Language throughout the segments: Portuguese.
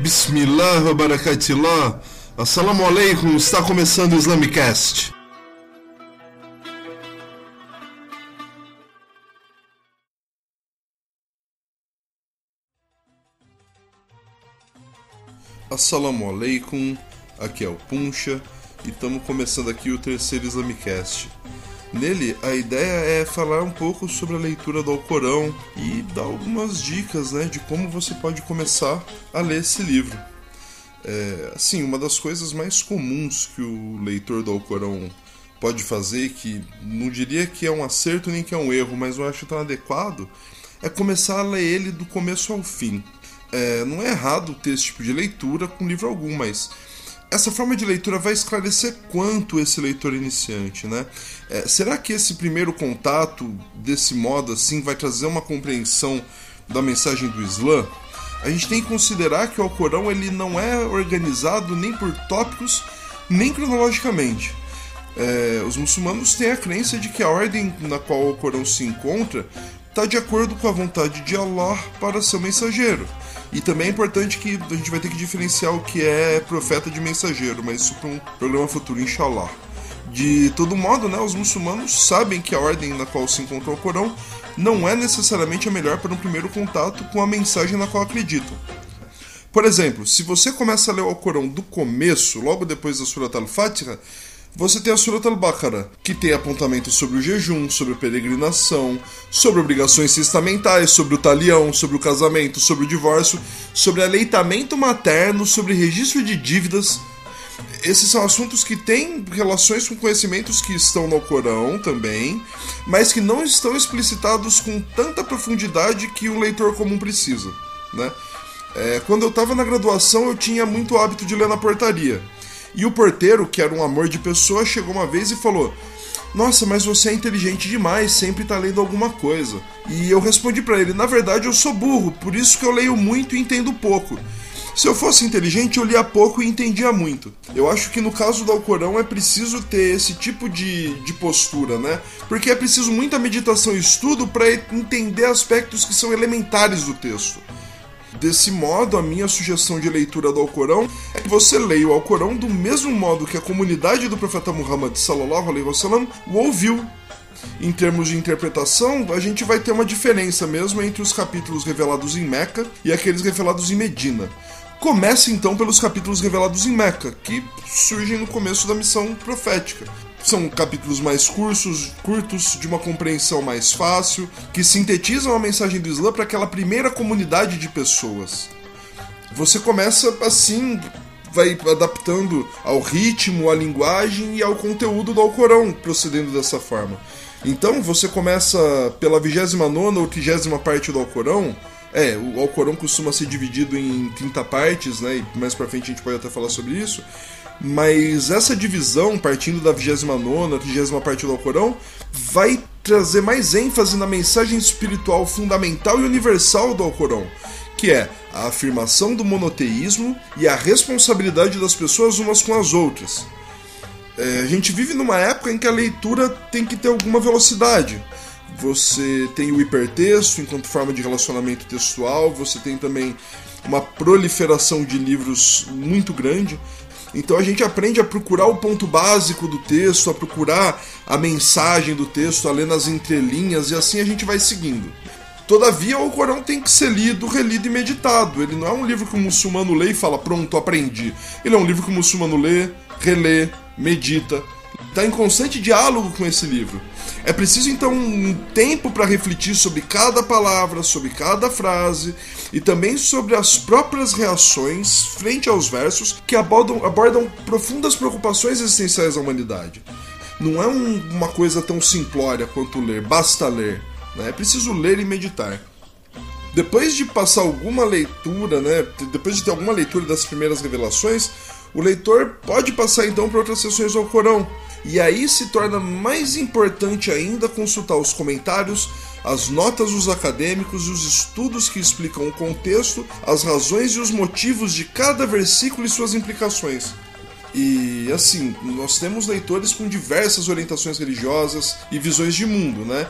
Bismillah barakatillah. Assalamu alaikum, está começando o Islamicast. Assalamu alaikum, aqui é o Puncha e estamos começando aqui o terceiro Islamicast. Nele, a ideia é falar um pouco sobre a leitura do Alcorão e dar algumas dicas né, de como você pode começar a ler esse livro. É, assim, uma das coisas mais comuns que o leitor do Alcorão pode fazer, que não diria que é um acerto nem que é um erro, mas eu acho tão adequado, é começar a ler ele do começo ao fim. É, não é errado ter esse tipo de leitura com livro algum, mas essa forma de leitura vai esclarecer quanto esse leitor iniciante, né? É, será que esse primeiro contato desse modo assim vai trazer uma compreensão da mensagem do Islã? A gente tem que considerar que o Alcorão ele não é organizado nem por tópicos nem cronologicamente. É, os muçulmanos têm a crença de que a ordem na qual o Alcorão se encontra está de acordo com a vontade de Allah para seu mensageiro. E também é importante que a gente vai ter que diferenciar o que é profeta de mensageiro, mas isso para um programa futuro, inshallah. De todo modo, né, os muçulmanos sabem que a ordem na qual se encontra o Corão não é necessariamente a melhor para um primeiro contato com a mensagem na qual acreditam. Por exemplo, se você começa a ler o Corão do começo, logo depois da Surat al-Fatiha, você tem a Surat al-Baqarah, que tem apontamentos sobre o jejum, sobre a peregrinação, sobre obrigações testamentais, sobre o talião, sobre o casamento, sobre o divórcio, sobre aleitamento materno, sobre registro de dívidas. Esses são assuntos que têm relações com conhecimentos que estão no Corão também, mas que não estão explicitados com tanta profundidade que um leitor comum precisa. Né? É, quando eu estava na graduação, eu tinha muito hábito de ler na portaria. E o porteiro, que era um amor de pessoa, chegou uma vez e falou: Nossa, mas você é inteligente demais, sempre tá lendo alguma coisa. E eu respondi para ele: Na verdade, eu sou burro, por isso que eu leio muito e entendo pouco. Se eu fosse inteligente, eu lia pouco e entendia muito. Eu acho que no caso do Alcorão é preciso ter esse tipo de, de postura, né? Porque é preciso muita meditação e estudo para entender aspectos que são elementares do texto. Desse modo, a minha sugestão de leitura do Alcorão é que você leia o Alcorão do mesmo modo que a comunidade do profeta Muhammad sallallahu alaihi wasallam o ouviu. Em termos de interpretação, a gente vai ter uma diferença mesmo entre os capítulos revelados em Meca e aqueles revelados em Medina. Comece então pelos capítulos revelados em Meca, que surgem no começo da missão profética. São capítulos mais curtos, curtos, de uma compreensão mais fácil, que sintetizam a mensagem do Islã para aquela primeira comunidade de pessoas. Você começa assim, vai adaptando ao ritmo, à linguagem e ao conteúdo do Alcorão, procedendo dessa forma. Então você começa pela 29 ou 30 parte do Alcorão. É, o Alcorão costuma ser dividido em 30 partes, né? E mais pra frente a gente pode até falar sobre isso. Mas essa divisão, partindo da 29 30 parte do Alcorão, vai trazer mais ênfase na mensagem espiritual fundamental e universal do Alcorão, que é a afirmação do monoteísmo e a responsabilidade das pessoas umas com as outras. É, a gente vive numa época em que a leitura tem que ter alguma velocidade. Você tem o hipertexto enquanto forma de relacionamento textual, você tem também uma proliferação de livros muito grande. Então a gente aprende a procurar o ponto básico do texto, a procurar a mensagem do texto, a ler nas entrelinhas e assim a gente vai seguindo. Todavia, o Corão tem que ser lido, relido e meditado. Ele não é um livro que o muçulmano lê e fala, pronto, aprendi. Ele é um livro que o muçulmano lê, relê, medita, está em constante diálogo com esse livro. É preciso então um tempo para refletir sobre cada palavra, sobre cada frase e também sobre as próprias reações frente aos versos que abordam, abordam profundas preocupações existenciais da humanidade. Não é um, uma coisa tão simplória quanto ler, basta ler. Né? É preciso ler e meditar. Depois de passar alguma leitura, né, depois de ter alguma leitura das primeiras revelações, o leitor pode passar então para outras sessões do Corão. E aí se torna mais importante ainda consultar os comentários, as notas dos acadêmicos e os estudos que explicam o contexto, as razões e os motivos de cada versículo e suas implicações. E assim, nós temos leitores com diversas orientações religiosas e visões de mundo, né?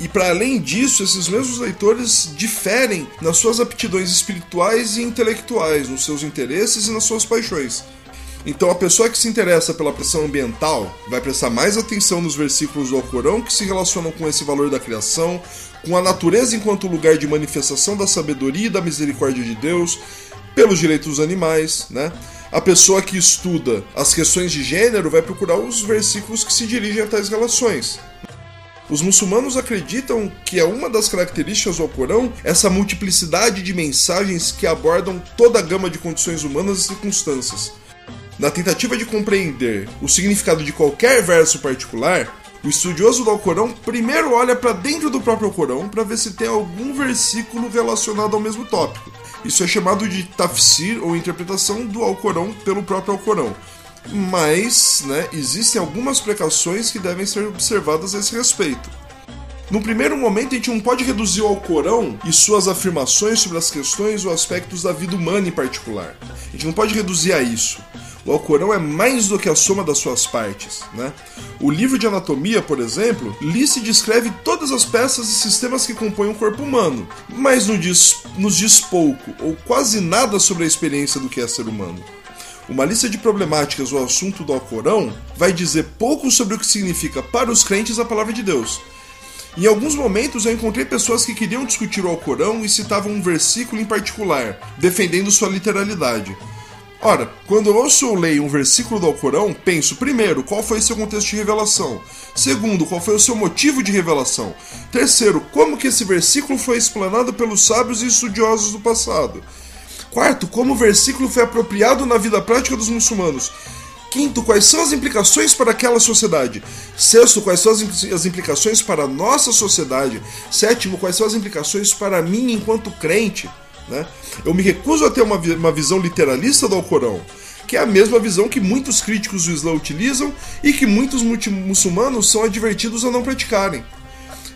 E para além disso, esses mesmos leitores diferem nas suas aptidões espirituais e intelectuais, nos seus interesses e nas suas paixões. Então, a pessoa que se interessa pela pressão ambiental vai prestar mais atenção nos versículos do Alcorão que se relacionam com esse valor da criação, com a natureza enquanto lugar de manifestação da sabedoria e da misericórdia de Deus, pelos direitos dos animais, né? A pessoa que estuda as questões de gênero vai procurar os versículos que se dirigem a tais relações. Os muçulmanos acreditam que é uma das características do Alcorão essa multiplicidade de mensagens que abordam toda a gama de condições humanas e circunstâncias. Na tentativa de compreender o significado de qualquer verso particular, o estudioso do Alcorão primeiro olha para dentro do próprio Alcorão para ver se tem algum versículo relacionado ao mesmo tópico. Isso é chamado de tafsir ou interpretação do Alcorão pelo próprio Alcorão. Mas, né, existem algumas precauções que devem ser observadas a esse respeito. No primeiro momento, a gente não pode reduzir o Alcorão e suas afirmações sobre as questões ou aspectos da vida humana em particular. A gente não pode reduzir a isso. O Alcorão é mais do que a soma das suas partes. Né? O livro de anatomia, por exemplo, lhe se descreve todas as peças e sistemas que compõem o corpo humano, mas nos diz, nos diz pouco ou quase nada sobre a experiência do que é ser humano. Uma lista de problemáticas ou assunto do Alcorão vai dizer pouco sobre o que significa para os crentes a palavra de Deus. Em alguns momentos eu encontrei pessoas que queriam discutir o Alcorão e citavam um versículo em particular, defendendo sua literalidade. Ora, quando eu ouço ou leio um versículo do Alcorão, penso, primeiro, qual foi seu contexto de revelação? Segundo, qual foi o seu motivo de revelação? Terceiro, como que esse versículo foi explanado pelos sábios e estudiosos do passado? Quarto, como o versículo foi apropriado na vida prática dos muçulmanos? Quinto, quais são as implicações para aquela sociedade? Sexto, quais são as implicações para a nossa sociedade? Sétimo, quais são as implicações para mim enquanto crente? Né? Eu me recuso a ter uma, uma visão literalista do Alcorão, que é a mesma visão que muitos críticos do Islã utilizam e que muitos muçulmanos são advertidos a não praticarem.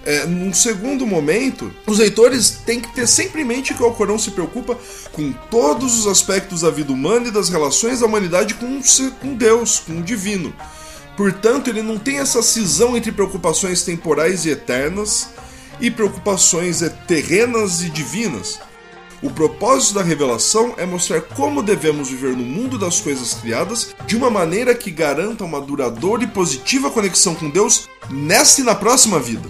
É, num segundo momento, os leitores têm que ter sempre em mente que o Alcorão se preocupa com todos os aspectos da vida humana e das relações da humanidade com, com Deus, com o divino. Portanto, ele não tem essa cisão entre preocupações temporais e eternas e preocupações terrenas e divinas. O propósito da revelação é mostrar como devemos viver no mundo das coisas criadas de uma maneira que garanta uma duradoura e positiva conexão com Deus nesta e na próxima vida.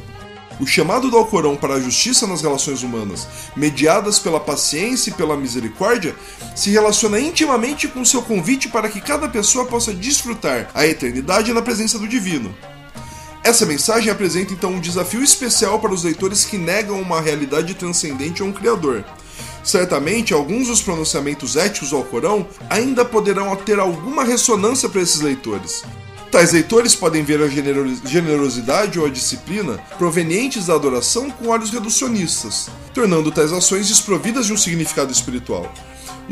O chamado do Alcorão para a justiça nas relações humanas, mediadas pela paciência e pela misericórdia, se relaciona intimamente com seu convite para que cada pessoa possa desfrutar a eternidade na presença do Divino. Essa mensagem apresenta então um desafio especial para os leitores que negam uma realidade transcendente a um Criador Certamente, alguns dos pronunciamentos éticos do Alcorão ainda poderão ter alguma ressonância para esses leitores. Tais leitores podem ver a generosidade ou a disciplina provenientes da adoração com olhos reducionistas, tornando tais ações desprovidas de um significado espiritual.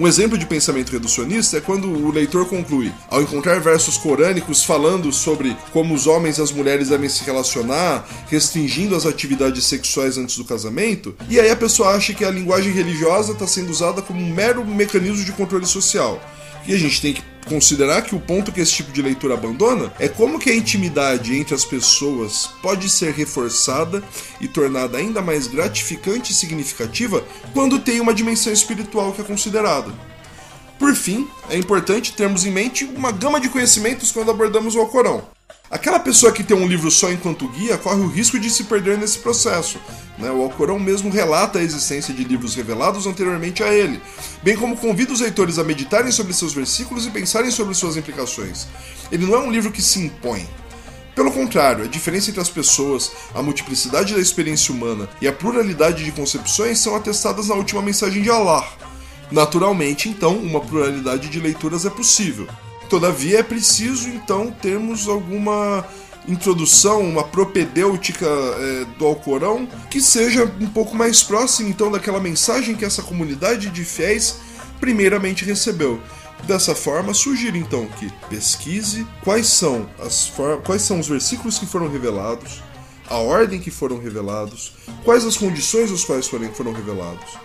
Um exemplo de pensamento reducionista é quando o leitor conclui, ao encontrar versos corânicos falando sobre como os homens e as mulheres devem se relacionar, restringindo as atividades sexuais antes do casamento, e aí a pessoa acha que a linguagem religiosa está sendo usada como um mero mecanismo de controle social. E a gente tem que considerar que o ponto que esse tipo de leitura abandona é como que a intimidade entre as pessoas pode ser reforçada e tornada ainda mais gratificante e significativa quando tem uma dimensão espiritual que é considerada. Por fim, é importante termos em mente uma gama de conhecimentos quando abordamos o Alcorão. Aquela pessoa que tem um livro só enquanto guia corre o risco de se perder nesse processo. Né? O Alcorão mesmo relata a existência de livros revelados anteriormente a ele, bem como convida os leitores a meditarem sobre seus versículos e pensarem sobre suas implicações. Ele não é um livro que se impõe. Pelo contrário, a diferença entre as pessoas, a multiplicidade da experiência humana e a pluralidade de concepções são atestadas na última mensagem de Allah. Naturalmente, então, uma pluralidade de leituras é possível. Todavia, é preciso então termos alguma introdução, uma propedêutica é, do Alcorão que seja um pouco mais próxima então daquela mensagem que essa comunidade de fiéis primeiramente recebeu. Dessa forma, sugiro então que pesquise quais são, as quais são os versículos que foram revelados, a ordem que foram revelados, quais as condições às quais foram, foram revelados.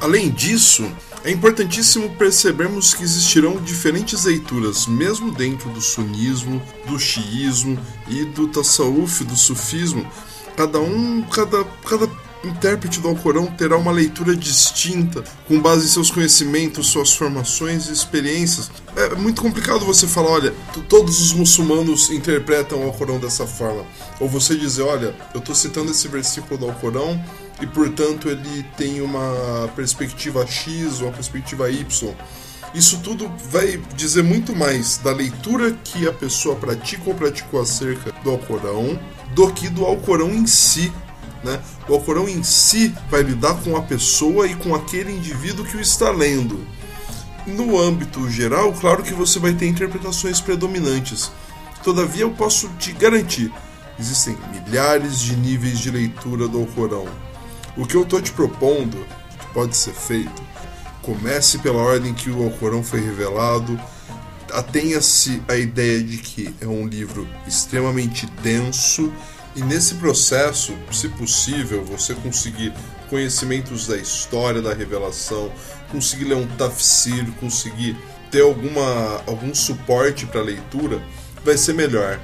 Além disso, É importantíssimo percebermos que existirão diferentes leituras, mesmo dentro do sunismo, do xiismo e do tasawuf, do sufismo. Cada um, cada, cada intérprete do Alcorão terá uma leitura distinta, com base em seus conhecimentos, suas formações e experiências. É muito complicado você falar, olha, todos os muçulmanos interpretam o Alcorão dessa forma. Ou você dizer, olha, eu estou citando esse versículo do Alcorão e portanto ele tem uma perspectiva X ou uma perspectiva Y. Isso tudo vai dizer muito mais da leitura que a pessoa pratica ou praticou acerca do Alcorão do que do Alcorão em si. Né? O Alcorão em si vai lidar com a pessoa e com aquele indivíduo que o está lendo. No âmbito geral, claro que você vai ter interpretações predominantes. Todavia, eu posso te garantir: existem milhares de níveis de leitura do Alcorão. O que eu estou te propondo, que pode ser feito, comece pela ordem que o Alcorão foi revelado, atenha-se a ideia de que é um livro extremamente denso e nesse processo, se possível, você conseguir conhecimentos da história da revelação, conseguir ler um tafsir, conseguir ter alguma, algum suporte para leitura, vai ser melhor.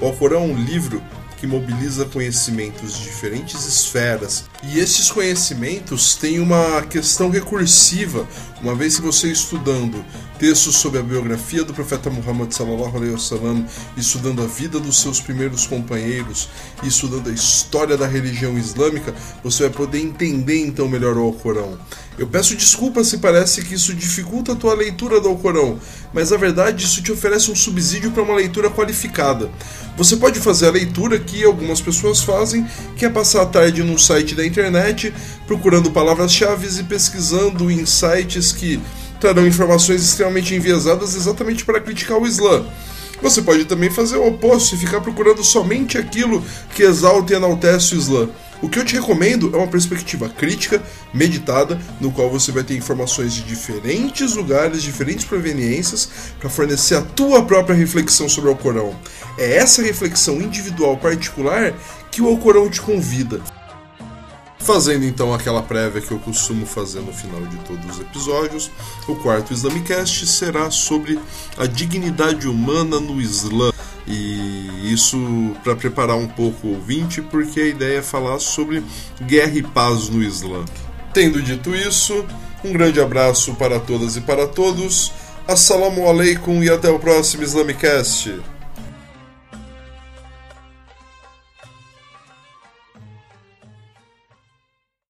O Alcorão é um livro que mobiliza conhecimentos de diferentes esferas. E estes conhecimentos têm uma questão recursiva, uma vez que você estudando textos sobre a biografia do profeta Muhammad sallallahu alaihi wasallam, estudando a vida dos seus primeiros companheiros, estudando a história da religião islâmica, você vai poder entender então melhor o Alcorão. Eu peço desculpas se parece que isso dificulta a tua leitura do Alcorão, mas na verdade isso te oferece um subsídio para uma leitura qualificada. Você pode fazer a leitura que algumas pessoas fazem, que é passar a tarde num site da internet procurando palavras-chave e pesquisando em sites que trarão informações extremamente enviesadas exatamente para criticar o Islã. Você pode também fazer o oposto e ficar procurando somente aquilo que exalta e enaltece o Islã. O que eu te recomendo é uma perspectiva crítica, meditada, no qual você vai ter informações de diferentes lugares, diferentes proveniências, para fornecer a tua própria reflexão sobre o Alcorão. É essa reflexão individual particular que o Alcorão te convida. Fazendo então aquela prévia que eu costumo fazer no final de todos os episódios, o quarto Islamicast será sobre a dignidade humana no Islã. E isso para preparar um pouco o ouvinte, porque a ideia é falar sobre guerra e paz no Islã. Tendo dito isso, um grande abraço para todas e para todos. Assalamu alaikum e até o próximo Islamicast.